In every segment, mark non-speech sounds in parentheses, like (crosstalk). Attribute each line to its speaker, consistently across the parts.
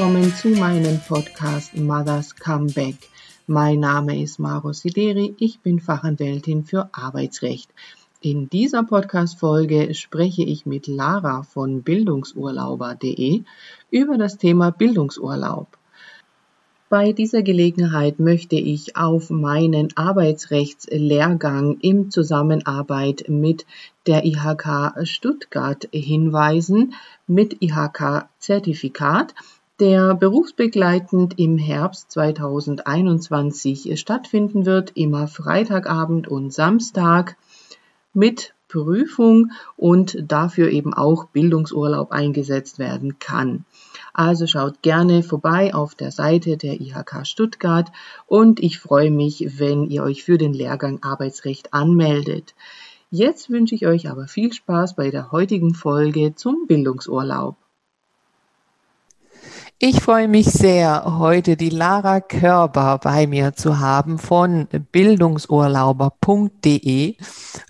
Speaker 1: willkommen zu meinem Podcast Mothers Comeback. Mein Name ist Maro Sideri, ich bin Fachanwältin für Arbeitsrecht. In dieser Podcast-Folge spreche ich mit Lara von bildungsurlauber.de über das Thema Bildungsurlaub. Bei dieser Gelegenheit möchte ich auf meinen Arbeitsrechtslehrgang im Zusammenarbeit mit der IHK Stuttgart hinweisen, mit IHK-Zertifikat, der berufsbegleitend im Herbst 2021 stattfinden wird, immer Freitagabend und Samstag mit Prüfung und dafür eben auch Bildungsurlaub eingesetzt werden kann. Also schaut gerne vorbei auf der Seite der IHK Stuttgart und ich freue mich, wenn ihr euch für den Lehrgang Arbeitsrecht anmeldet. Jetzt wünsche ich euch aber viel Spaß bei der heutigen Folge zum Bildungsurlaub.
Speaker 2: Ich freue mich sehr, heute die Lara Körber bei mir zu haben von bildungsurlauber.de.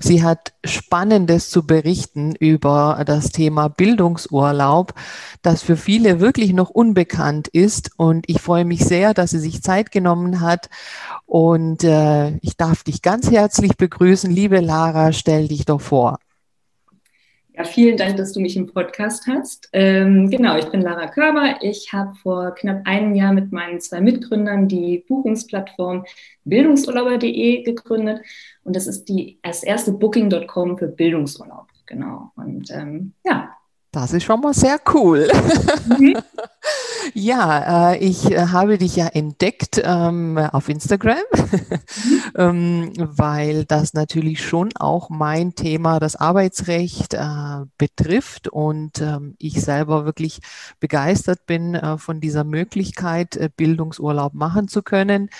Speaker 2: Sie hat Spannendes zu berichten über das Thema Bildungsurlaub, das für viele wirklich noch unbekannt ist. Und ich freue mich sehr, dass sie sich Zeit genommen hat. Und äh, ich darf dich ganz herzlich begrüßen. Liebe Lara, stell dich doch vor.
Speaker 3: Vielen Dank, dass du mich im Podcast hast. Ähm, genau, ich bin Lara Körber. Ich habe vor knapp einem Jahr mit meinen zwei Mitgründern die Buchungsplattform bildungsurlauber.de gegründet. Und das ist die, das erste Booking.com für Bildungsurlaub. Genau. Und ähm, ja,
Speaker 2: das ist schon mal sehr cool. Mhm. (laughs) ja, äh, ich äh, habe dich ja entdeckt ähm, auf Instagram, mhm. (laughs) weil das natürlich schon auch mein Thema, das Arbeitsrecht, äh, betrifft und ähm, ich selber wirklich begeistert bin von dieser Möglichkeit, Bildungsurlaub machen zu können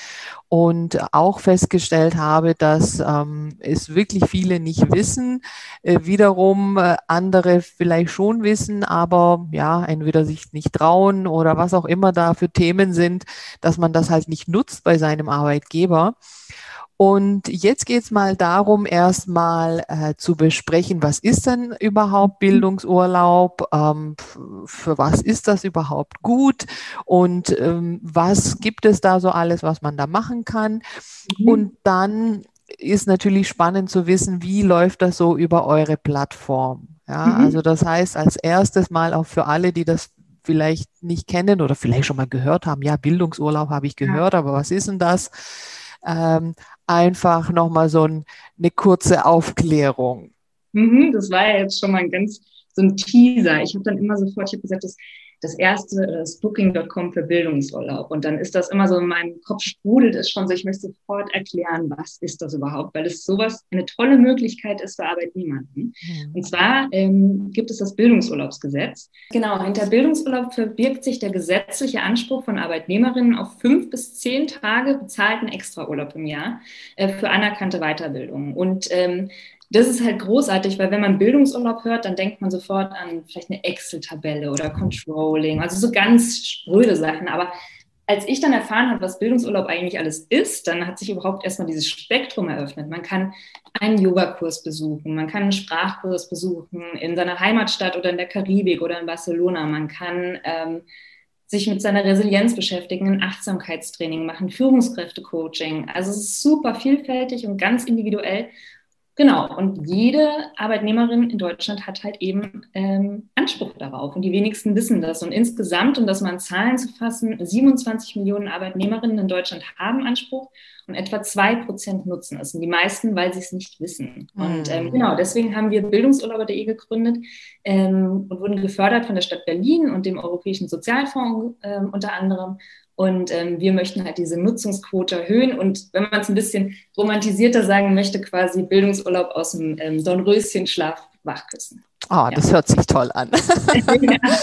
Speaker 2: und auch festgestellt habe, dass ähm, es wirklich viele nicht wissen, äh, wiederum äh, andere vielleicht schon wissen, aber ja, entweder sich nicht trauen oder was auch immer da für Themen sind, dass man das halt nicht nutzt bei seinem Arbeitgeber. Und jetzt geht es mal darum, erstmal äh, zu besprechen, was ist denn überhaupt mhm. Bildungsurlaub, ähm, für was ist das überhaupt gut und ähm, was gibt es da so alles, was man da machen kann. Mhm. Und dann ist natürlich spannend zu wissen, wie läuft das so über eure Plattform. Ja, mhm. also das heißt, als erstes mal auch für alle, die das vielleicht nicht kennen oder vielleicht schon mal gehört haben, ja, Bildungsurlaub habe ich gehört, ja. aber was ist denn das? Ähm, einfach nochmal so ein, eine kurze Aufklärung.
Speaker 3: Mhm, das war ja jetzt schon mal ein ganz so ein Teaser. Ich habe dann immer sofort, ich habe gesagt, das das erste ist Booking.com für Bildungsurlaub. Und dann ist das immer so in meinem Kopf sprudelt es schon so, ich möchte sofort erklären, was ist das überhaupt, weil es sowas eine tolle Möglichkeit ist für Arbeitnehmer. Und zwar ähm, gibt es das Bildungsurlaubsgesetz. Genau, hinter Bildungsurlaub verbirgt sich der gesetzliche Anspruch von Arbeitnehmerinnen auf fünf bis zehn Tage bezahlten Extraurlaub im Jahr äh, für anerkannte Weiterbildung. Und ähm, das ist halt großartig, weil wenn man Bildungsurlaub hört, dann denkt man sofort an vielleicht eine Excel-Tabelle oder Controlling, also so ganz spröde Sachen. Aber als ich dann erfahren habe, was Bildungsurlaub eigentlich alles ist, dann hat sich überhaupt erstmal dieses Spektrum eröffnet. Man kann einen Yogakurs besuchen, man kann einen Sprachkurs besuchen in seiner Heimatstadt oder in der Karibik oder in Barcelona. Man kann ähm, sich mit seiner Resilienz beschäftigen, ein Achtsamkeitstraining machen, Führungskräftecoaching. Also es ist super vielfältig und ganz individuell. Genau, und jede Arbeitnehmerin in Deutschland hat halt eben ähm, Anspruch darauf und die wenigsten wissen das. Und insgesamt, um das mal in Zahlen zu fassen, 27 Millionen Arbeitnehmerinnen in Deutschland haben Anspruch und etwa zwei Prozent nutzen es. Und die meisten, weil sie es nicht wissen. Und ähm, genau, deswegen haben wir Bildungsurlauber.de gegründet ähm, und wurden gefördert von der Stadt Berlin und dem Europäischen Sozialfonds ähm, unter anderem. Und ähm, wir möchten halt diese Nutzungsquote erhöhen und wenn man es ein bisschen romantisierter sagen möchte, quasi Bildungsurlaub aus dem ähm, Dornröschenschlaf wachküssen.
Speaker 2: Ah, oh, das hört sich toll an. (laughs)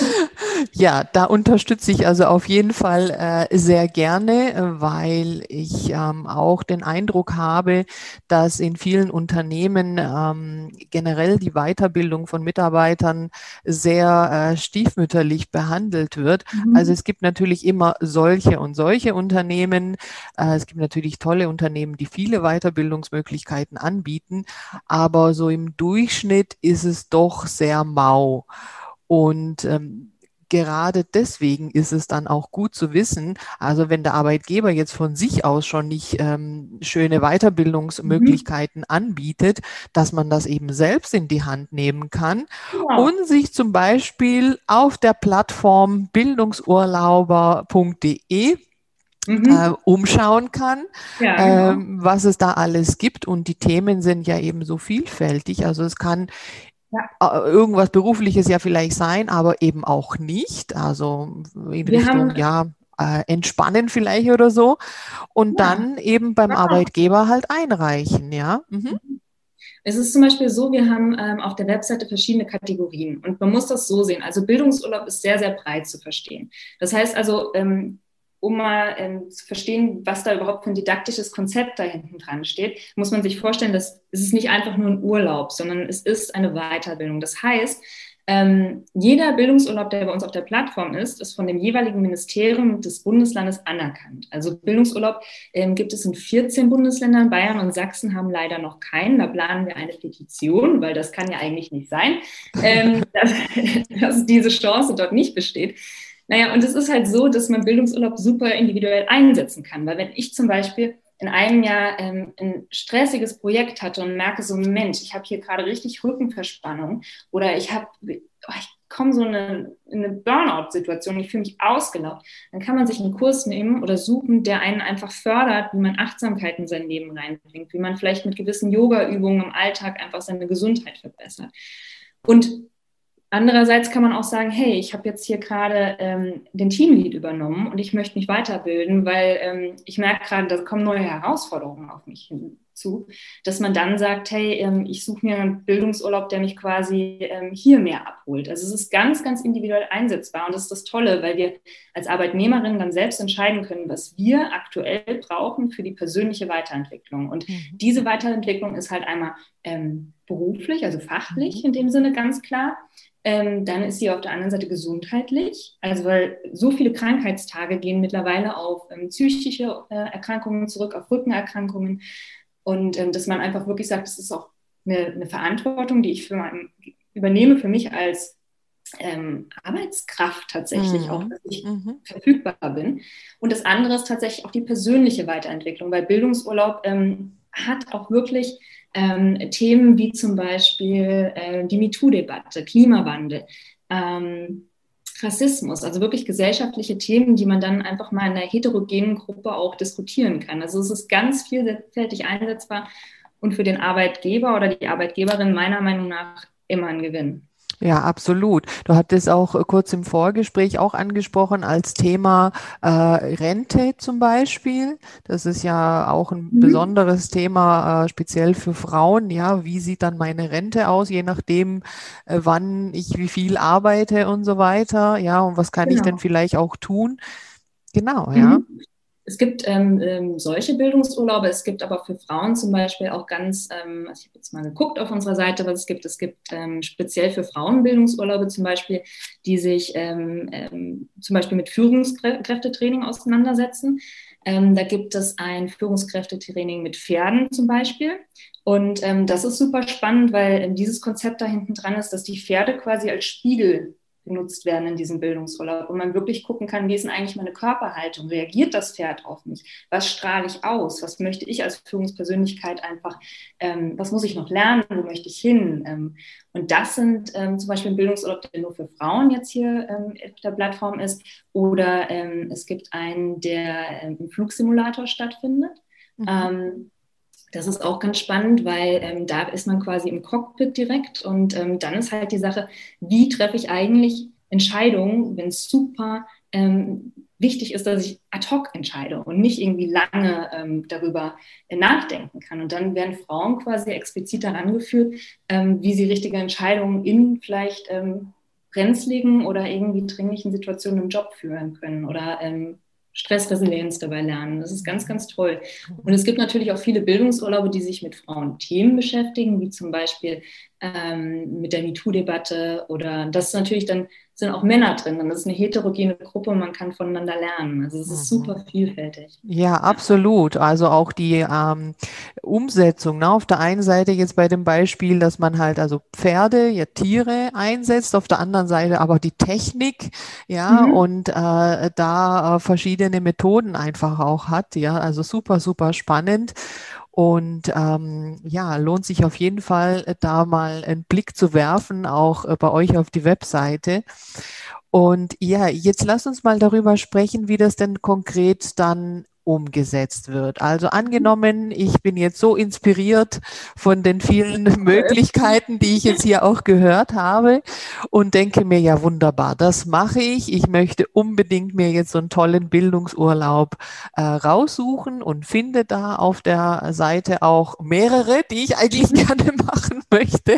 Speaker 2: (laughs) ja, da unterstütze ich also auf jeden Fall äh, sehr gerne, weil ich ähm, auch den Eindruck habe, dass in vielen Unternehmen ähm, generell die Weiterbildung von Mitarbeitern sehr äh, stiefmütterlich behandelt wird. Mhm. Also es gibt natürlich immer solche und solche Unternehmen. Äh, es gibt natürlich tolle Unternehmen, die viele Weiterbildungsmöglichkeiten anbieten, aber so im Durchschnitt ist es doch sehr mau. Und ähm, gerade deswegen ist es dann auch gut zu wissen, also wenn der Arbeitgeber jetzt von sich aus schon nicht ähm, schöne Weiterbildungsmöglichkeiten mhm. anbietet, dass man das eben selbst in die Hand nehmen kann ja. und sich zum Beispiel auf der Plattform bildungsurlauber.de Mhm. Äh, umschauen kann, ja, genau. ähm, was es da alles gibt. Und die Themen sind ja eben so vielfältig. Also es kann ja. Äh, irgendwas Berufliches ja vielleicht sein, aber eben auch nicht. Also in Wir Richtung, ja, äh, entspannen vielleicht oder so. Und ja. dann eben beim ja. Arbeitgeber halt einreichen, ja. Mhm.
Speaker 3: Es ist zum Beispiel so, wir haben ähm, auf der Webseite verschiedene Kategorien und man muss das so sehen. Also Bildungsurlaub ist sehr, sehr breit zu verstehen. Das heißt also, ähm, um mal ähm, zu verstehen, was da überhaupt für ein didaktisches Konzept da hinten dran steht, muss man sich vorstellen, dass es ist nicht einfach nur ein Urlaub, sondern es ist eine Weiterbildung. Das heißt, ähm, jeder Bildungsurlaub, der bei uns auf der Plattform ist, ist von dem jeweiligen Ministerium des Bundeslandes anerkannt. Also Bildungsurlaub ähm, gibt es in 14 Bundesländern. Bayern und Sachsen haben leider noch keinen. Da planen wir eine Petition, weil das kann ja eigentlich nicht sein, ähm, (laughs) dass, dass diese Chance dort nicht besteht. Naja, und es ist halt so, dass man Bildungsurlaub super individuell einsetzen kann. Weil wenn ich zum Beispiel in einem Jahr ähm, ein stressiges Projekt hatte und merke so, Mensch, ich habe hier gerade richtig Rückenverspannung oder ich habe, oh, ich komme so eine, in eine Burnout-Situation, ich fühle mich ausgelaugt, dann kann man sich einen Kurs nehmen oder suchen, der einen einfach fördert, wie man Achtsamkeit in sein Leben reinbringt, wie man vielleicht mit gewissen Yoga-Übungen im Alltag einfach seine Gesundheit verbessert. Und Andererseits kann man auch sagen, hey, ich habe jetzt hier gerade ähm, den Teamlead übernommen und ich möchte mich weiterbilden, weil ähm, ich merke gerade, da kommen neue Herausforderungen auf mich hinzu, dass man dann sagt, hey, ähm, ich suche mir einen Bildungsurlaub, der mich quasi ähm, hier mehr abholt. Also es ist ganz, ganz individuell einsetzbar und das ist das Tolle, weil wir als Arbeitnehmerinnen dann selbst entscheiden können, was wir aktuell brauchen für die persönliche Weiterentwicklung. Und mhm. diese Weiterentwicklung ist halt einmal ähm, beruflich, also fachlich mhm. in dem Sinne ganz klar ähm, dann ist sie auf der anderen Seite gesundheitlich. Also weil so viele Krankheitstage gehen mittlerweile auf ähm, psychische äh, Erkrankungen zurück, auf Rückenerkrankungen. Und ähm, dass man einfach wirklich sagt, das ist auch eine, eine Verantwortung, die ich für mein, übernehme für mich als ähm, Arbeitskraft tatsächlich mhm. auch, dass ich mhm. verfügbar bin. Und das andere ist tatsächlich auch die persönliche Weiterentwicklung, weil Bildungsurlaub ähm, hat auch wirklich ähm, Themen wie zum Beispiel äh, die MeToo-Debatte, Klimawandel, ähm, Rassismus, also wirklich gesellschaftliche Themen, die man dann einfach mal in einer heterogenen Gruppe auch diskutieren kann. Also es ist ganz vielfältig einsetzbar und für den Arbeitgeber oder die Arbeitgeberin meiner Meinung nach immer ein Gewinn.
Speaker 2: Ja, absolut. Du hattest auch äh, kurz im Vorgespräch auch angesprochen als Thema äh, Rente zum Beispiel. Das ist ja auch ein mhm. besonderes Thema, äh, speziell für Frauen. Ja, wie sieht dann meine Rente aus, je nachdem, äh, wann ich wie viel arbeite und so weiter. Ja, und was kann genau. ich denn vielleicht auch tun? Genau, ja.
Speaker 3: Es gibt ähm, ähm, solche Bildungsurlaube, es gibt aber für Frauen zum Beispiel auch ganz, ähm, also ich habe jetzt mal geguckt auf unserer Seite, was es gibt. Es gibt ähm, speziell für Frauen Bildungsurlaube zum Beispiel, die sich ähm, ähm, zum Beispiel mit Führungskräftetraining auseinandersetzen. da gibt es ein Führungskräftetraining mit Pferden zum Beispiel. Und das ist super spannend, weil dieses Konzept da hinten dran ist, dass die Pferde quasi als Spiegel genutzt werden in diesem Bildungsurlaub, wo man wirklich gucken kann, wie ist denn eigentlich meine Körperhaltung? Reagiert das Pferd auf mich? Was strahle ich aus? Was möchte ich als Führungspersönlichkeit einfach, ähm, was muss ich noch lernen? Wo möchte ich hin? Ähm, und das sind ähm, zum Beispiel ein Bildungsurlaub, der nur für Frauen jetzt hier ähm, auf der Plattform ist. Oder ähm, es gibt einen, der ähm, im Flugsimulator stattfindet. Mhm. Das ist auch ganz spannend, weil ähm, da ist man quasi im Cockpit direkt und ähm, dann ist halt die Sache, wie treffe ich eigentlich Entscheidungen, wenn es super ähm, wichtig ist, dass ich ad hoc entscheide und nicht irgendwie lange ähm, darüber äh, nachdenken kann. Und dann werden Frauen quasi explizit daran geführt, ähm, wie sie richtige Entscheidungen in vielleicht ähm, brenzligen oder irgendwie dringlichen Situationen im Job führen können oder Stressresilienz dabei lernen. Das ist ganz, ganz toll. Und es gibt natürlich auch viele Bildungsurlaube, die sich mit Frauenthemen beschäftigen, wie zum Beispiel ähm, mit der MeToo-Debatte oder das ist natürlich dann sind auch Männer drin das ist eine heterogene Gruppe und man kann voneinander lernen. Also es ist mhm. super vielfältig.
Speaker 2: Ja, absolut. Also auch die ähm, Umsetzung. Ne? Auf der einen Seite jetzt bei dem Beispiel, dass man halt also Pferde, ja Tiere einsetzt, auf der anderen Seite aber die Technik, ja, mhm. und äh, da äh, verschiedene Methoden einfach auch hat. Ja, also super, super spannend. Und ähm, ja, lohnt sich auf jeden Fall, äh, da mal einen Blick zu werfen, auch äh, bei euch auf die Webseite. Und ja, jetzt lasst uns mal darüber sprechen, wie das denn konkret dann umgesetzt wird. Also angenommen, ich bin jetzt so inspiriert von den vielen (laughs) Möglichkeiten, die ich jetzt hier auch gehört habe und denke mir, ja wunderbar, das mache ich. Ich möchte unbedingt mir jetzt so einen tollen Bildungsurlaub äh, raussuchen und finde da auf der Seite auch mehrere, die ich eigentlich (laughs) gerne machen möchte.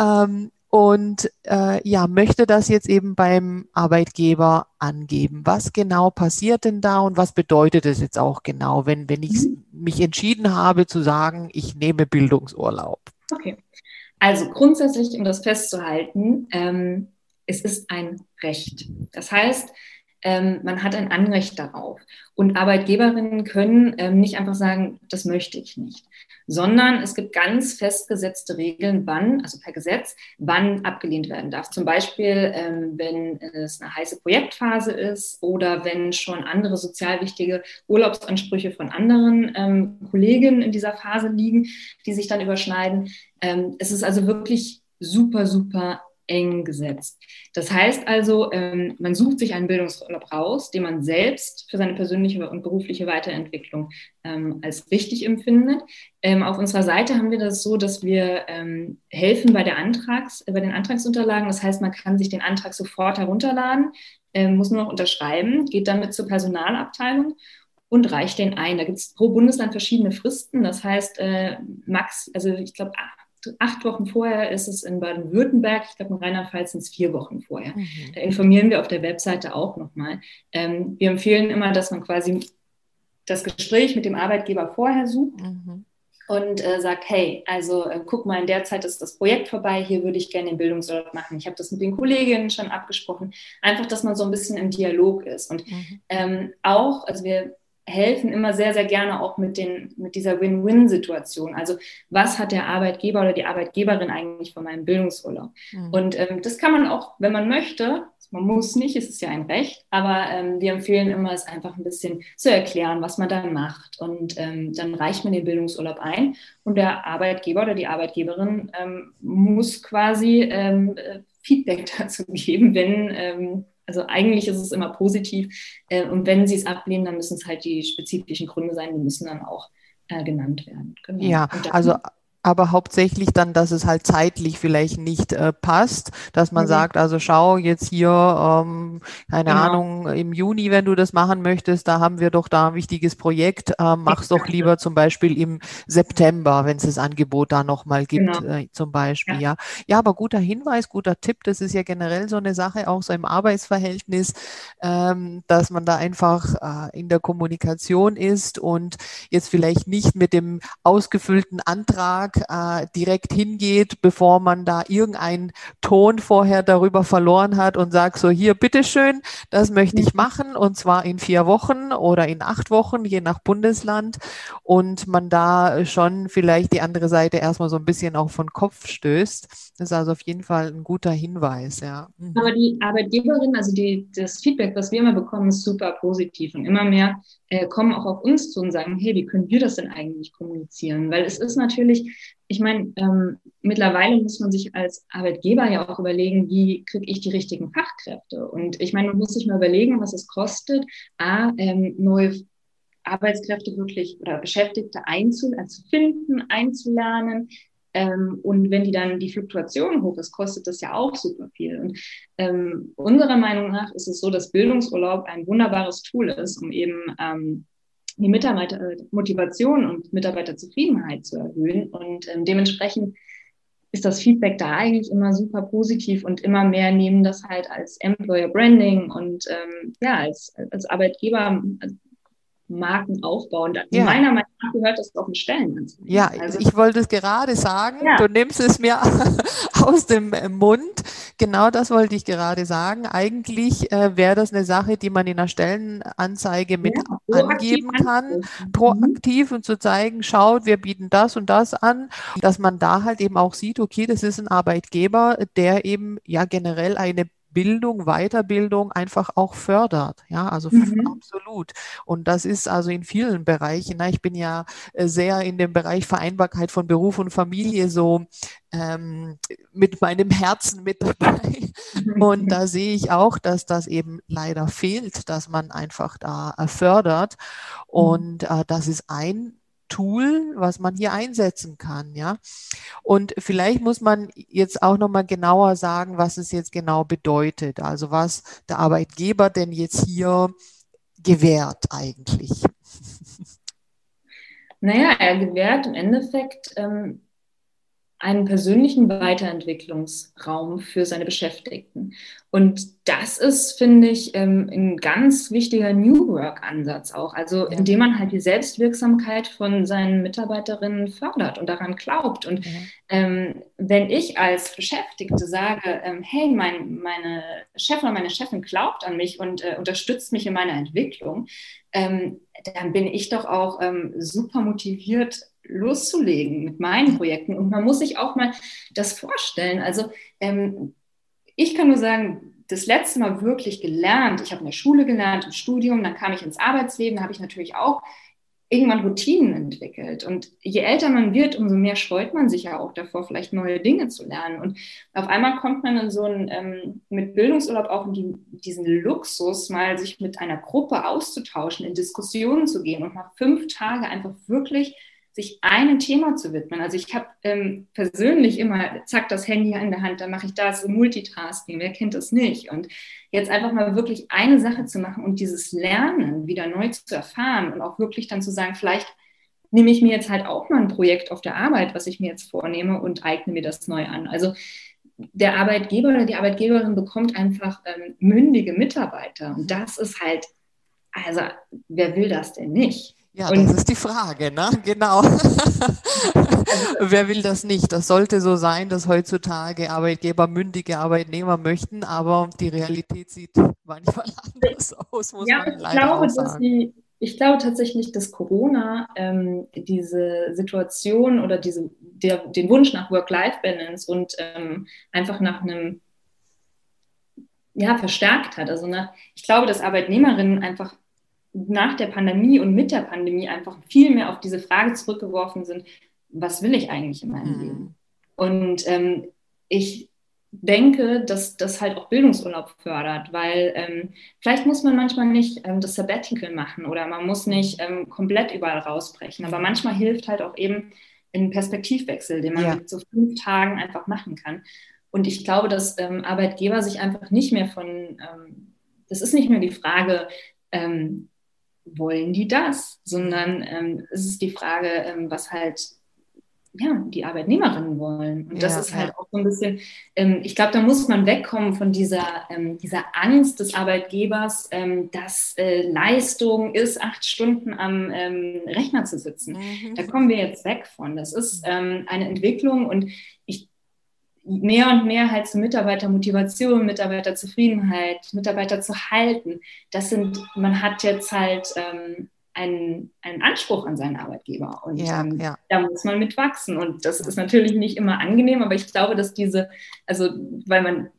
Speaker 2: Ähm, und äh, ja, möchte das jetzt eben beim Arbeitgeber angeben. Was genau passiert denn da und was bedeutet es jetzt auch genau, wenn, wenn ich mhm. mich entschieden habe zu sagen, ich nehme Bildungsurlaub?
Speaker 3: Okay. Also grundsätzlich, um das festzuhalten, ähm, es ist ein Recht. Das heißt, ähm, man hat ein Anrecht darauf. Und Arbeitgeberinnen können ähm, nicht einfach sagen, das möchte ich nicht, sondern es gibt ganz festgesetzte Regeln, wann, also per Gesetz, wann abgelehnt werden darf. Zum Beispiel, ähm, wenn es eine heiße Projektphase ist oder wenn schon andere sozial wichtige Urlaubsansprüche von anderen ähm, Kollegen in dieser Phase liegen, die sich dann überschneiden. Ähm, es ist also wirklich super, super eng gesetzt. Das heißt also, ähm, man sucht sich einen Bildungsurlaub raus, den man selbst für seine persönliche und berufliche Weiterentwicklung ähm, als wichtig empfindet. Ähm, auf unserer Seite haben wir das so, dass wir helfen bei, der Antrags, bei den Antragsunterlagen. Das heißt, man kann sich den Antrag sofort herunterladen, muss nur noch unterschreiben, geht damit zur Personalabteilung und reicht den ein. Da gibt es pro Bundesland verschiedene Fristen. Das heißt, äh, max, also ich glaube, acht Wochen vorher ist es in Baden-Württemberg, ich glaube in Rheinland-Pfalz sind es vier Wochen vorher. Mhm. Da informieren wir auf der Webseite auch nochmal. Ähm, wir empfehlen immer, dass man quasi das Gespräch mit dem Arbeitgeber vorher sucht. Mhm. Und äh, sagt, hey, also äh, guck mal, in der Zeit ist das Projekt vorbei, hier würde ich gerne den Bildungsurlaub machen. Ich habe das mit den Kolleginnen schon abgesprochen. Einfach, dass man so ein bisschen im Dialog ist. Und mhm. ähm, auch, also wir helfen immer sehr, sehr gerne auch mit, den, mit dieser Win-Win-Situation. Also was hat der Arbeitgeber oder die Arbeitgeberin eigentlich von meinem Bildungsurlaub? Mhm. Und ähm, das kann man auch, wenn man möchte, man muss nicht, es ist ja ein Recht, aber ähm, wir empfehlen immer, es einfach ein bisschen zu erklären, was man dann macht. Und ähm, dann reicht man den Bildungsurlaub ein und der Arbeitgeber oder die Arbeitgeberin ähm, muss quasi ähm, äh, Feedback (laughs) dazu geben, wenn ähm, also eigentlich ist es immer positiv. Äh, und wenn sie es ablehnen, dann müssen es halt die spezifischen Gründe sein, die müssen dann auch äh, genannt werden.
Speaker 2: Genau. Ja, also aber hauptsächlich dann, dass es halt zeitlich vielleicht nicht äh, passt, dass man mhm. sagt, also schau jetzt hier, ähm, keine genau. Ahnung, im Juni, wenn du das machen möchtest, da haben wir doch da ein wichtiges Projekt, äh, mach's doch lieber zum Beispiel im September, wenn es das Angebot da nochmal gibt, genau. äh, zum Beispiel, ja. ja. Ja, aber guter Hinweis, guter Tipp, das ist ja generell so eine Sache, auch so im Arbeitsverhältnis, ähm, dass man da einfach äh, in der Kommunikation ist und jetzt vielleicht nicht mit dem ausgefüllten Antrag äh, direkt hingeht, bevor man da irgendeinen Ton vorher darüber verloren hat und sagt so, hier, bitteschön, das möchte ich mhm. machen und zwar in vier Wochen oder in acht Wochen, je nach Bundesland und man da schon vielleicht die andere Seite erstmal so ein bisschen auch von Kopf stößt. Das ist also auf jeden Fall ein guter Hinweis, ja.
Speaker 3: Mhm. Aber die Arbeitgeberin, also die, das Feedback, was wir immer bekommen, ist super positiv und immer mehr äh, kommen auch auf uns zu und sagen, hey, wie können wir das denn eigentlich kommunizieren? Weil es ist natürlich, ich meine, ähm, mittlerweile muss man sich als Arbeitgeber ja auch überlegen, wie kriege ich die richtigen Fachkräfte? Und ich meine, man muss sich mal überlegen, was es kostet, A, ähm, neue Arbeitskräfte wirklich oder Beschäftigte einzu, also finden, einzulernen, ähm, und wenn die dann die Fluktuation hoch ist, kostet das ja auch super viel. Und ähm, unserer Meinung nach ist es so, dass Bildungsurlaub ein wunderbares Tool ist, um eben ähm, die Mitarbeitermotivation und Mitarbeiterzufriedenheit zu erhöhen. Und ähm, dementsprechend ist das Feedback da eigentlich immer super positiv und immer mehr nehmen das halt als Employer Branding und ähm, ja, als, als Arbeitgeber Marken aufbauen. Ja. Meiner Meinung nach gehört das auf den Stellen.
Speaker 2: Ja, also, ich wollte es gerade sagen. Ja. Du nimmst es mir (laughs) aus dem Mund. Genau das wollte ich gerade sagen. Eigentlich äh, wäre das eine Sache, die man in einer Stellenanzeige mit ja, angeben kann, mhm. proaktiv und zu zeigen, schaut, wir bieten das und das an, dass man da halt eben auch sieht, okay, das ist ein Arbeitgeber, der eben ja generell eine Bildung, Weiterbildung einfach auch fördert. Ja, also mhm. absolut. Und das ist also in vielen Bereichen. Na, ich bin ja äh, sehr in dem Bereich Vereinbarkeit von Beruf und Familie so ähm, mit meinem Herzen mit dabei. (laughs) Und da sehe ich auch, dass das eben leider fehlt, dass man einfach da äh, fördert. Mhm. Und äh, das ist ein Tool, was man hier einsetzen kann, ja. Und vielleicht muss man jetzt auch noch mal genauer sagen, was es jetzt genau bedeutet, also was der Arbeitgeber denn jetzt hier gewährt eigentlich.
Speaker 3: Naja, er gewährt im Endeffekt ähm, einen persönlichen Weiterentwicklungsraum für seine Beschäftigten. Und das ist, finde ich, ähm, ein ganz wichtiger New Work-Ansatz auch. Also ja. indem man halt die Selbstwirksamkeit von seinen Mitarbeiterinnen fördert und daran glaubt. Und ja. ähm, wenn ich als Beschäftigte sage, ähm, hey, mein, meine Chef oder meine Chefin glaubt an mich und äh, unterstützt mich in meiner Entwicklung, ähm, dann bin ich doch auch ähm, super motiviert, loszulegen mit meinen Projekten. Und man muss sich auch mal das vorstellen. Also ähm, ich kann nur sagen, das letzte Mal wirklich gelernt, ich habe in der Schule gelernt, im Studium, dann kam ich ins Arbeitsleben, habe ich natürlich auch irgendwann Routinen entwickelt. Und je älter man wird, umso mehr scheut man sich ja auch davor, vielleicht neue Dinge zu lernen. Und auf einmal kommt man in so einen, ähm, mit Bildungsurlaub auch in die, diesen Luxus, mal sich mit einer Gruppe auszutauschen, in Diskussionen zu gehen und mal fünf Tage einfach wirklich sich einem Thema zu widmen. Also ich habe ähm, persönlich immer, zack, das Handy in der Hand, dann mache ich das, Multitasking, wer kennt das nicht? Und jetzt einfach mal wirklich eine Sache zu machen und dieses Lernen wieder neu zu erfahren und auch wirklich dann zu sagen, vielleicht nehme ich mir jetzt halt auch mal ein Projekt auf der Arbeit, was ich mir jetzt vornehme und eigne mir das neu an. Also der Arbeitgeber oder die Arbeitgeberin bekommt einfach ähm, mündige Mitarbeiter. Und das ist halt, also wer will das denn nicht?
Speaker 2: Ja, und das ist die Frage, ne? (laughs) Genau. (laughs) Wer will das nicht? Das sollte so sein, dass heutzutage Arbeitgeber mündige Arbeitnehmer möchten, aber die Realität sieht manchmal (laughs) anders aus,
Speaker 3: muss ja, man leider glaube, auch sagen. Die, ich glaube tatsächlich, dass Corona ähm, diese Situation oder diese, der, den Wunsch nach Work-Life-Balance und ähm, einfach nach einem ja, verstärkt hat. Also nach, ich glaube, dass Arbeitnehmerinnen einfach nach der Pandemie und mit der Pandemie einfach viel mehr auf diese Frage zurückgeworfen sind, was will ich eigentlich in meinem mhm. Leben? Und ähm, ich denke, dass das halt auch Bildungsurlaub fördert, weil ähm, vielleicht muss man manchmal nicht ähm, das Sabbatical machen oder man muss nicht ähm, komplett überall rausbrechen, aber manchmal hilft halt auch eben ein Perspektivwechsel, den man ja. so fünf Tagen einfach machen kann. Und ich glaube, dass ähm, Arbeitgeber sich einfach nicht mehr von, ähm, das ist nicht mehr die Frage, ähm, wollen die das, sondern ähm, es ist die Frage, ähm, was halt ja, die Arbeitnehmerinnen wollen. Und das ja, ist halt ja. auch so ein bisschen, ähm, ich glaube, da muss man wegkommen von dieser, ähm, dieser Angst des Arbeitgebers, ähm, dass äh, Leistung ist, acht Stunden am ähm, Rechner zu sitzen. Mhm. Da kommen wir jetzt weg von. Das ist ähm, eine Entwicklung und ich mehr und mehr halt zu Mitarbeitermotivation, Mitarbeiterzufriedenheit, Mitarbeiter zu halten. Das sind, man hat jetzt halt ähm, einen, einen Anspruch an seinen Arbeitgeber und ja, ähm, ja. da muss man mitwachsen. Und das ist natürlich nicht immer angenehm, aber ich glaube, dass diese, also weil man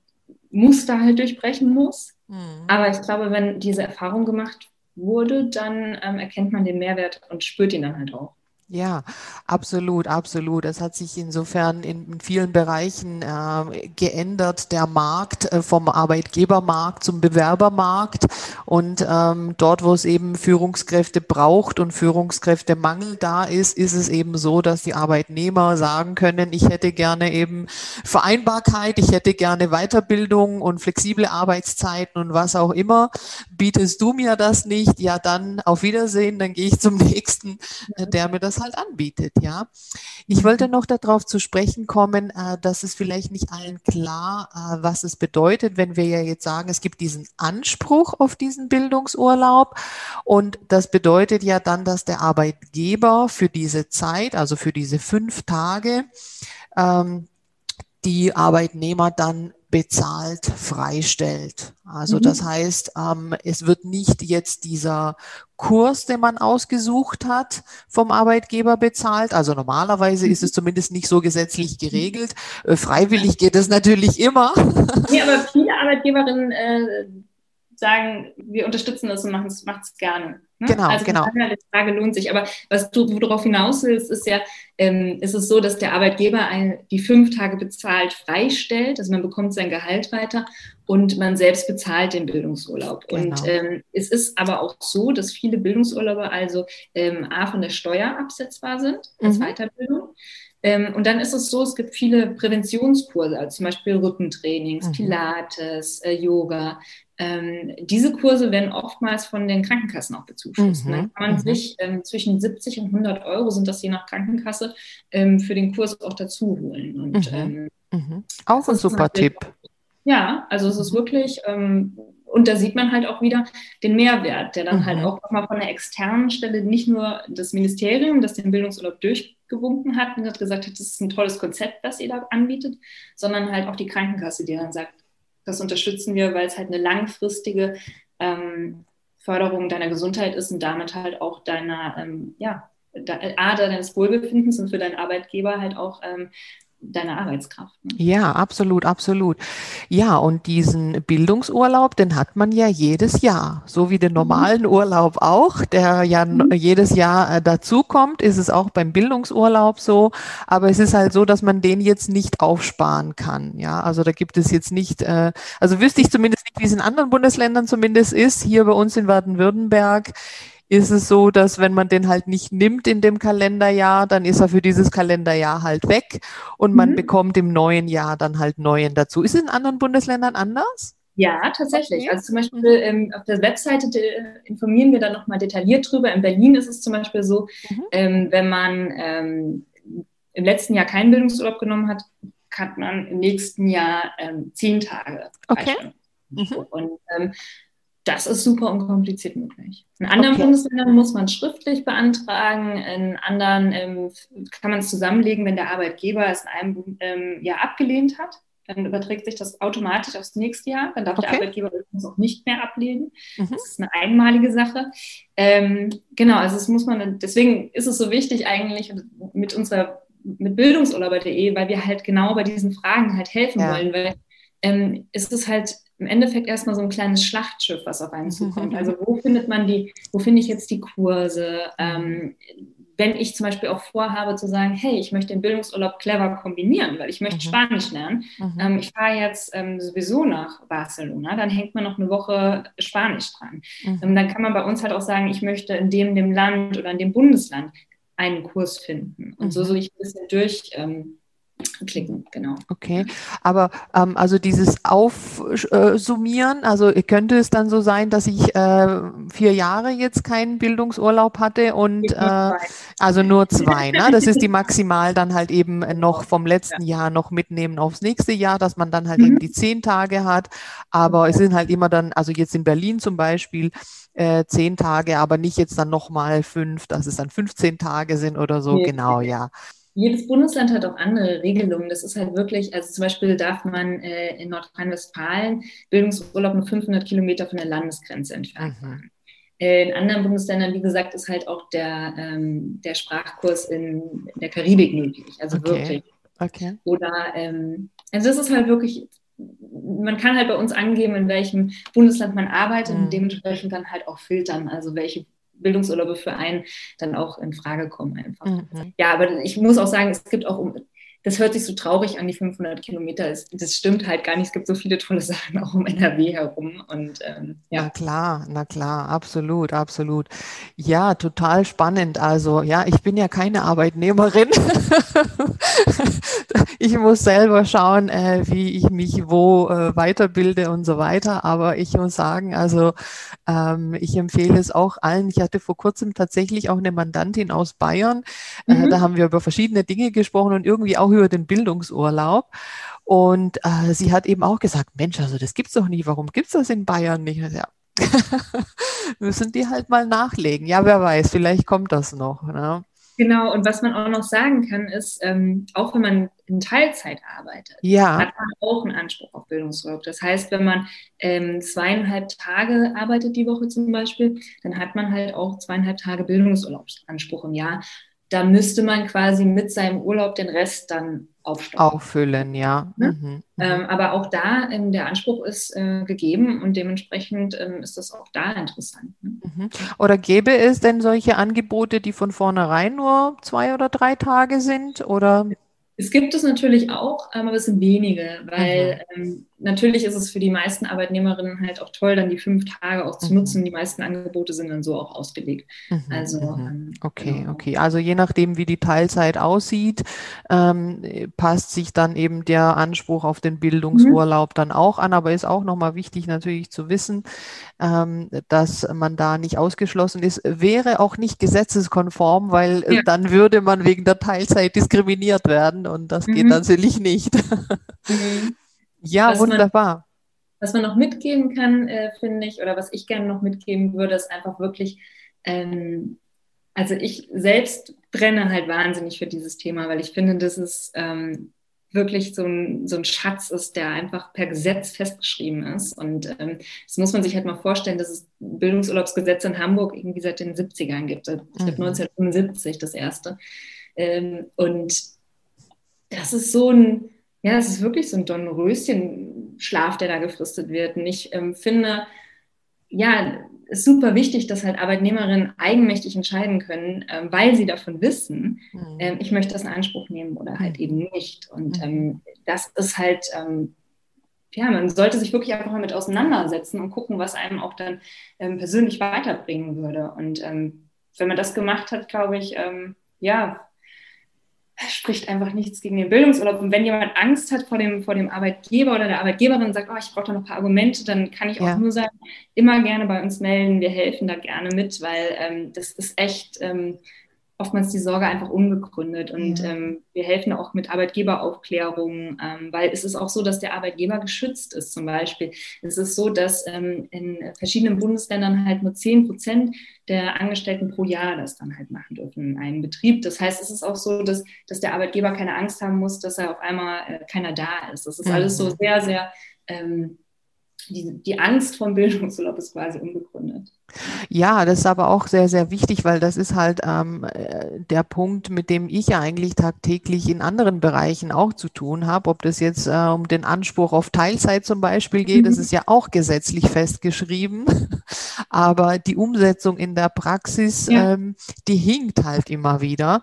Speaker 3: Muster halt durchbrechen muss. Mhm. Aber ich glaube, wenn diese Erfahrung gemacht wurde, dann ähm, erkennt man den Mehrwert und spürt ihn dann halt auch.
Speaker 2: Ja, absolut, absolut. Es hat sich insofern in vielen Bereichen äh, geändert, der Markt äh, vom Arbeitgebermarkt zum Bewerbermarkt. Und ähm, dort, wo es eben Führungskräfte braucht und Führungskräftemangel da ist, ist es eben so, dass die Arbeitnehmer sagen können, ich hätte gerne eben Vereinbarkeit, ich hätte gerne Weiterbildung und flexible Arbeitszeiten und was auch immer. Bietest du mir das nicht? Ja, dann auf Wiedersehen, dann gehe ich zum (laughs) nächsten, äh, der mir das das halt anbietet, ja. Ich wollte noch darauf zu sprechen kommen, äh, dass es vielleicht nicht allen klar, äh, was es bedeutet, wenn wir ja jetzt sagen, es gibt diesen Anspruch auf diesen Bildungsurlaub und das bedeutet ja dann, dass der Arbeitgeber für diese Zeit, also für diese fünf Tage, ähm, die Arbeitnehmer dann bezahlt freistellt. Also mhm. das heißt, ähm, es wird nicht jetzt dieser Kurs, den man ausgesucht hat, vom Arbeitgeber bezahlt. Also normalerweise ist es zumindest nicht so gesetzlich geregelt. Äh, freiwillig geht es natürlich immer.
Speaker 3: Nee, (laughs) aber viele Arbeitgeberinnen äh, sagen, wir unterstützen das und machen es gerne.
Speaker 2: Ne? Genau,
Speaker 3: also
Speaker 2: genau.
Speaker 3: Die Frage lohnt sich. Aber was du worauf hinaus willst, ist ja, ähm, ist es so, dass der Arbeitgeber ein, die fünf Tage bezahlt freistellt. Also man bekommt sein Gehalt weiter und man selbst bezahlt den Bildungsurlaub. Genau. Und ähm, es ist aber auch so, dass viele Bildungsurlaube also ähm, A von der Steuer absetzbar sind als mhm. Weiterbildung. Ähm, und dann ist es so, es gibt viele Präventionskurse, also zum Beispiel Rückentrainings, mhm. Pilates, äh, Yoga, ähm, diese Kurse werden oftmals von den Krankenkassen auch bezuschusst. Mhm. Dann kann man mhm. sich ähm, zwischen 70 und 100 Euro, sind das je nach Krankenkasse, ähm, für den Kurs auch dazu holen. Und,
Speaker 2: mhm. Ähm, mhm. Auch ein super Tipp.
Speaker 3: Ja, also es ist mhm. wirklich, ähm, und da sieht man halt auch wieder den Mehrwert, der dann halt mhm. auch nochmal von der externen Stelle nicht nur das Ministerium, das den Bildungsurlaub durchgewunken hat und hat gesagt hat, das ist ein tolles Konzept, was ihr da anbietet, sondern halt auch die Krankenkasse, die dann sagt, das unterstützen wir, weil es halt eine langfristige ähm, Förderung deiner Gesundheit ist und damit halt auch deiner, ähm, ja, A, deines Wohlbefindens und für deinen Arbeitgeber halt auch ähm, deiner Arbeitskraft.
Speaker 2: Ne? Ja, absolut, absolut. Ja, und diesen Bildungsurlaub, den hat man ja jedes Jahr, so wie den mhm. normalen. Urlaub auch, der ja mhm. jedes Jahr äh, dazukommt, ist es auch beim Bildungsurlaub so. Aber es ist halt so, dass man den jetzt nicht aufsparen kann. Ja, also da gibt es jetzt nicht, äh, also wüsste ich zumindest nicht, wie es in anderen Bundesländern zumindest ist. Hier bei uns in Baden-Württemberg ist es so, dass wenn man den halt nicht nimmt in dem Kalenderjahr, dann ist er für dieses Kalenderjahr halt weg und man mhm. bekommt im neuen Jahr dann halt neuen dazu. Ist es in anderen Bundesländern anders?
Speaker 3: Ja, tatsächlich. Okay. Also zum Beispiel ähm, auf der Webseite informieren wir dann nochmal detailliert drüber. In Berlin ist es zum Beispiel so, mhm. ähm, wenn man ähm, im letzten Jahr keinen Bildungsurlaub genommen hat, hat man im nächsten Jahr ähm, zehn Tage.
Speaker 2: Okay.
Speaker 3: Mhm. Und ähm, das ist super unkompliziert möglich. In anderen okay. Bundesländern muss man schriftlich beantragen, in anderen ähm, kann man es zusammenlegen, wenn der Arbeitgeber es in einem ähm, Jahr abgelehnt hat. Dann überträgt sich das automatisch aufs nächste Jahr. Dann darf okay. der Arbeitgeber es auch nicht mehr ablehnen. Mhm. Das ist eine einmalige Sache. Ähm, genau, also das muss man, deswegen ist es so wichtig eigentlich mit unserer mit bildungsurlauber.de, weil wir halt genau bei diesen Fragen halt helfen ja. wollen, weil ähm, es ist halt im Endeffekt erstmal so ein kleines Schlachtschiff, was auf einen zukommt. Also wo findet man die, wo finde ich jetzt die Kurse? Ähm, wenn ich zum Beispiel auch vorhabe zu sagen, hey, ich möchte den Bildungsurlaub clever kombinieren, weil ich möchte mhm. Spanisch lernen. Mhm. Ähm, ich fahre jetzt ähm, sowieso nach Barcelona, dann hängt man noch eine Woche Spanisch dran. Mhm. Ähm, dann kann man bei uns halt auch sagen, ich möchte in dem, dem Land oder in dem Bundesland einen Kurs finden. Und so mhm. soll ich ein bisschen durch ähm, klicken, genau.
Speaker 2: Okay, aber ähm, also dieses Aufsummieren, also könnte es dann so sein, dass ich äh, vier Jahre jetzt keinen Bildungsurlaub hatte und äh, also nur zwei, ne? Das ist die maximal dann halt eben noch vom letzten ja. Jahr noch mitnehmen aufs nächste Jahr, dass man dann halt mhm. eben die zehn Tage hat. Aber es sind halt immer dann, also jetzt in Berlin zum Beispiel, äh, zehn Tage, aber nicht jetzt dann nochmal fünf, dass es dann 15 Tage sind oder so. Nee. Genau, ja
Speaker 3: jedes Bundesland hat auch andere Regelungen. Das ist halt wirklich, also zum Beispiel darf man äh, in Nordrhein-Westfalen Bildungsurlaub nur 500 Kilometer von der Landesgrenze entfernt mhm. In anderen Bundesländern, wie gesagt, ist halt auch der, ähm, der Sprachkurs in, in, der Karibik möglich. Also okay. wirklich.
Speaker 2: Okay.
Speaker 3: Oder, ähm, also das ist halt wirklich, man kann halt bei uns angeben, in welchem Bundesland man arbeitet mhm. und dementsprechend dann halt auch filtern, also welche Bildungsurlaube für einen dann auch in Frage kommen einfach. Mhm. Ja, aber ich muss auch sagen, es gibt auch um, das hört sich so traurig an, die 500 Kilometer. Das stimmt halt gar nicht. Es gibt so viele tolle (laughs) Sachen auch um NRW herum. Und, ähm,
Speaker 2: ja. Na klar, na klar, absolut, absolut. Ja, total spannend. Also ja, ich bin ja keine Arbeitnehmerin. (laughs) ich muss selber schauen, äh, wie ich mich wo äh, weiterbilde und so weiter. Aber ich muss sagen, also ähm, ich empfehle es auch allen. Ich hatte vor kurzem tatsächlich auch eine Mandantin aus Bayern. Äh, mhm. da haben wir über verschiedene Dinge gesprochen und irgendwie auch über den Bildungsurlaub. Und äh, sie hat eben auch gesagt, Mensch, also das gibt's doch nie. Warum gibt's das in Bayern nicht? Ja, (laughs) müssen die halt mal nachlegen. Ja, wer weiß, vielleicht kommt das noch. Ne?
Speaker 3: Genau, und was man auch noch sagen kann, ist, ähm, auch wenn man in Teilzeit arbeitet,
Speaker 2: ja.
Speaker 3: hat man auch einen Anspruch auf Bildungsurlaub. Das heißt, wenn man ähm, zweieinhalb Tage arbeitet die Woche zum Beispiel, dann hat man halt auch zweieinhalb Tage Bildungsurlaubsanspruch im Jahr da müsste man quasi mit seinem Urlaub den Rest dann aufstocken.
Speaker 2: Auffüllen, ja.
Speaker 3: Ne? Mhm. mhm. Ähm, aber auch da, ähm, der Anspruch ist äh, gegeben und dementsprechend ähm, ist das auch da interessant. Ne?
Speaker 2: Mhm. Oder gäbe es denn solche Angebote, die von vornherein nur zwei oder drei Tage sind? Oder?
Speaker 3: Es gibt es natürlich auch, aber es sind wenige, weil mhm. Natürlich ist es für die meisten Arbeitnehmerinnen halt auch toll, dann die fünf Tage auch zu mhm. nutzen. Die meisten Angebote sind dann so auch ausgelegt.
Speaker 2: Mhm. Also mhm. ähm, okay, genau. okay. Also je nachdem, wie die Teilzeit aussieht, ähm, passt sich dann eben der Anspruch auf den Bildungsurlaub mhm. dann auch an. Aber ist auch nochmal wichtig natürlich zu wissen, ähm, dass man da nicht ausgeschlossen ist. Wäre auch nicht gesetzeskonform, weil äh, ja. dann würde man wegen der Teilzeit diskriminiert werden und das geht mhm. natürlich nicht. (laughs) Ja, was wunderbar.
Speaker 3: Man, was man noch mitgeben kann, äh, finde ich, oder was ich gerne noch mitgeben würde, ist einfach wirklich, ähm, also ich selbst brenne halt wahnsinnig für dieses Thema, weil ich finde, dass es ähm, wirklich so ein, so ein Schatz ist, der einfach per Gesetz festgeschrieben ist. Und ähm, das muss man sich halt mal vorstellen, dass es Bildungsurlaubsgesetze in Hamburg irgendwie seit den 70ern gibt. Ich glaube mhm. 1975 das erste. Ähm, und das ist so ein, ja, es ist wirklich so ein Dornröschen-Schlaf, der da gefristet wird. Und ich ähm, finde, ja, ist super wichtig, dass halt Arbeitnehmerinnen eigenmächtig entscheiden können, ähm, weil sie davon wissen, mhm. ähm, ich möchte das in Anspruch nehmen oder halt mhm. eben nicht. Und mhm. ähm, das ist halt, ähm, ja, man sollte sich wirklich einfach mal mit auseinandersetzen und gucken, was einem auch dann ähm, persönlich weiterbringen würde. Und wenn man das gemacht hat, glaube ich, ja, spricht einfach nichts gegen den Bildungsurlaub. Und wenn jemand Angst hat vor dem, vor dem Arbeitgeber oder der Arbeitgeberin und sagt, oh, ich brauche da noch ein paar Argumente, dann kann ich auch ja. nur sagen, immer gerne bei uns melden. Wir helfen da gerne mit, weil ähm, das ist echt, ähm, oftmals die Sorge einfach unbegründet. Und ja. ähm, wir helfen auch mit Arbeitgeberaufklärung, ähm, weil es ist auch so, dass der Arbeitgeber geschützt ist zum Beispiel. Es ist so, dass ähm, in verschiedenen Bundesländern halt nur 10 Prozent der Angestellten pro Jahr das dann halt machen dürfen in einem Betrieb. Das heißt, es ist auch so, dass, dass der Arbeitgeber keine Angst haben muss, dass er auf einmal äh, keiner da ist. Das ist mhm. alles so sehr, sehr ähm, die, die Angst vom Bildungsurlaub ist quasi unbegründet.
Speaker 2: Ja, das ist aber auch sehr, sehr wichtig, weil das ist halt ähm, äh, der Punkt, mit dem ich ja eigentlich tagtäglich in anderen Bereichen auch zu tun habe. Ob das jetzt äh, um den Anspruch auf Teilzeit zum Beispiel geht, mhm. das ist ja auch gesetzlich festgeschrieben. (laughs) aber die Umsetzung in der Praxis, ja. ähm, die hinkt halt immer wieder.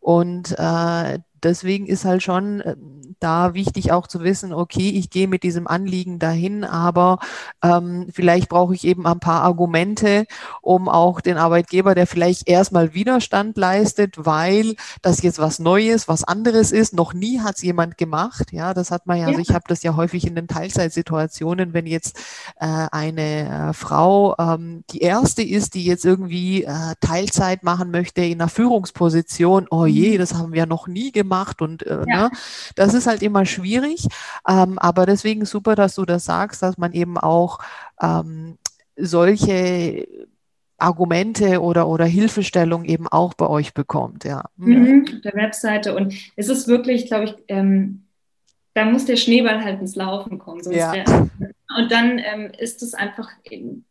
Speaker 2: Und äh, deswegen ist halt schon äh, da wichtig auch zu wissen, okay, ich gehe mit diesem Anliegen dahin, aber ähm, vielleicht brauche ich eben ein paar Argumente, um auch den Arbeitgeber, der vielleicht erstmal Widerstand leistet, weil das jetzt was Neues, was anderes ist, noch nie hat es jemand gemacht. Ja, das hat man ja, also ich habe das ja häufig in den Teilzeitsituationen, wenn jetzt äh, eine äh, Frau ähm, die erste ist, die jetzt irgendwie äh, Teilzeit machen möchte in einer Führungsposition, oh je, mhm. das haben wir noch nie gemacht und äh, ja. ne, das ist halt immer schwierig. Ähm, aber deswegen super, dass du das sagst, dass man eben auch ähm, solche Argumente oder, oder Hilfestellung eben auch bei euch bekommt, ja.
Speaker 3: Mhm, der Webseite. Und es ist wirklich, glaube ich, ähm, da muss der Schneeball halt ins Laufen kommen.
Speaker 2: ja.
Speaker 3: Der, und dann ähm, ist es einfach,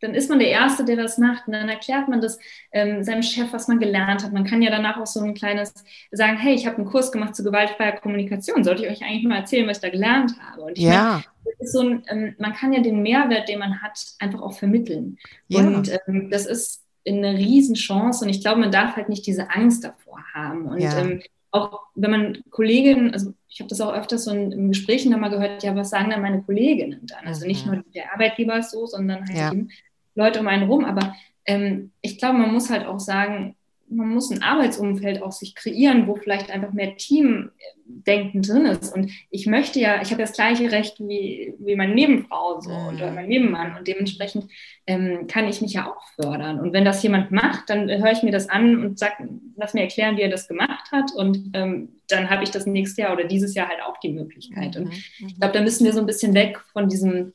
Speaker 3: dann ist man der Erste, der das macht. Und dann erklärt man das ähm, seinem Chef, was man gelernt hat. Man kann ja danach auch so ein kleines sagen, hey, ich habe einen Kurs gemacht zu gewaltfreier Kommunikation. Sollte ich euch eigentlich mal erzählen, was ich da gelernt habe? Und
Speaker 2: ja.
Speaker 3: Meine, so ein, ähm, man kann ja den Mehrwert, den man hat, einfach auch vermitteln. Ja. Und ähm, das ist eine Riesenchance. Und ich glaube, man darf halt nicht diese Angst davor haben. Und ja ähm, auch wenn man Kolleginnen, also ich habe das auch öfters so in, in, Gesprächen da mal gehört, ja, was sagen dann meine Kolleginnen dann? Also nicht mhm. nur der Arbeitgeber ist so, sondern halt ja. eben Leute um einen rum. Aber ähm, ich glaube, man muss halt auch sagen, man muss ein Arbeitsumfeld auch sich kreieren, wo vielleicht einfach mehr Teamdenken drin ist. Und ich möchte ja, ich habe ja das gleiche Recht wie, wie meine Nebenfrau so mhm. oder mein Nebenmann. Und dementsprechend ähm, kann ich mich ja auch fördern. Und wenn das jemand macht, dann höre ich mir das an und sag, lass mir erklären, wie er das gemacht hat. Und ähm, dann habe ich das nächste Jahr oder dieses Jahr halt auch die Möglichkeit. Und mhm. ich glaube, da müssen wir so ein bisschen weg von diesem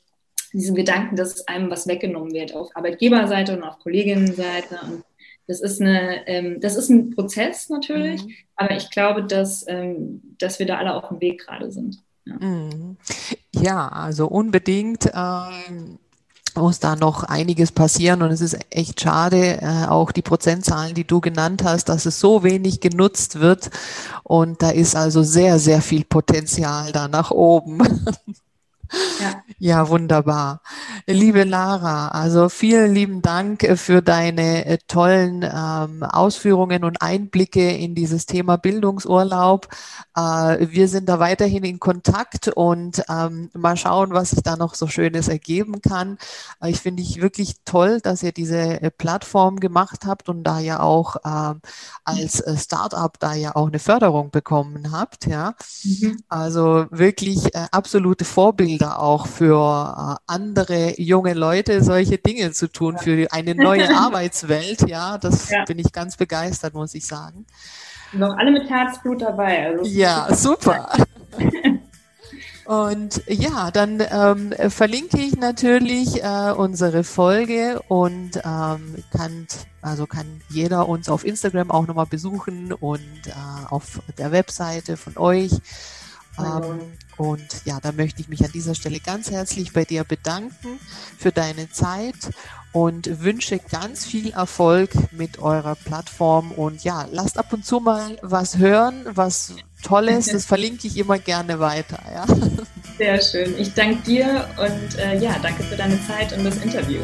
Speaker 3: diesem Gedanken, dass einem was weggenommen wird auf Arbeitgeberseite und auf Kolleginnenseite. Und das ist, eine, ähm, das ist ein Prozess natürlich, mhm. aber ich glaube, dass, ähm, dass wir da alle auf dem Weg gerade sind.
Speaker 2: Ja. Mhm. ja, also unbedingt. Ähm muss da noch einiges passieren und es ist echt schade, äh, auch die Prozentzahlen, die du genannt hast, dass es so wenig genutzt wird und da ist also sehr, sehr viel Potenzial da nach oben. (laughs) Ja. ja, wunderbar. Liebe Lara, also vielen lieben Dank äh, für deine äh, tollen ähm, Ausführungen und Einblicke in dieses Thema Bildungsurlaub. Äh, wir sind da weiterhin in Kontakt und ähm, mal schauen, was sich da noch so Schönes ergeben kann. Äh, ich finde ich wirklich toll, dass ihr diese äh, Plattform gemacht habt und da ja auch ähm, als äh, Startup da ja auch eine Förderung bekommen habt. Ja, mhm. also wirklich absolute Vorbilder da auch für äh, andere junge Leute solche Dinge zu tun, ja. für eine (laughs) neue Arbeitswelt. Ja, das ja. bin ich ganz begeistert, muss ich sagen.
Speaker 3: Noch alle mit Herzblut dabei.
Speaker 2: Also ja, super. (laughs) Und ja, dann ähm, verlinke ich natürlich äh, unsere Folge und ähm, kann, also kann jeder uns auf Instagram auch nochmal besuchen und äh, auf der Webseite von euch. Ähm, und ja, da möchte ich mich an dieser Stelle ganz herzlich bei dir bedanken für deine Zeit und wünsche ganz viel Erfolg mit eurer Plattform. Und ja, lasst ab und zu mal was hören, was Tolles. (laughs) Das verlinke ich immer gerne weiter. Ja.
Speaker 3: Sehr schön. Ich danke dir und äh, ja, danke für deine Zeit und das Interview.